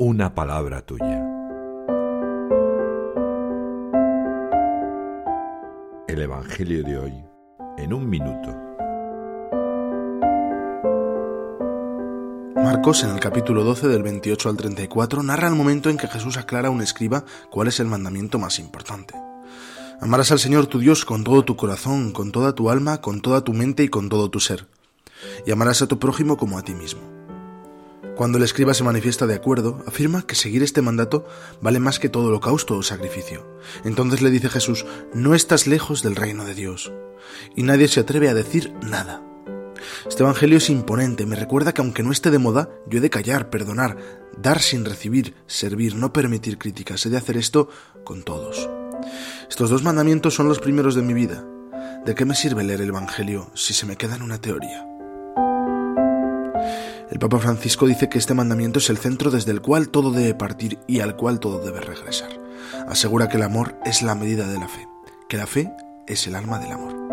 una palabra tuya. El Evangelio de hoy en un minuto. Marcos, en el capítulo 12 del 28 al 34, narra el momento en que Jesús aclara a un escriba cuál es el mandamiento más importante. Amarás al Señor tu Dios con todo tu corazón, con toda tu alma, con toda tu mente y con todo tu ser. Y amarás a tu prójimo como a ti mismo. Cuando el escriba se manifiesta de acuerdo, afirma que seguir este mandato vale más que todo holocausto o sacrificio. Entonces le dice Jesús, no estás lejos del reino de Dios. Y nadie se atreve a decir nada. Este Evangelio es imponente, me recuerda que aunque no esté de moda, yo he de callar, perdonar, dar sin recibir, servir, no permitir críticas, he de hacer esto con todos. Estos dos mandamientos son los primeros de mi vida. ¿De qué me sirve leer el Evangelio si se me queda en una teoría? El Papa Francisco dice que este mandamiento es el centro desde el cual todo debe partir y al cual todo debe regresar. Asegura que el amor es la medida de la fe, que la fe es el alma del amor.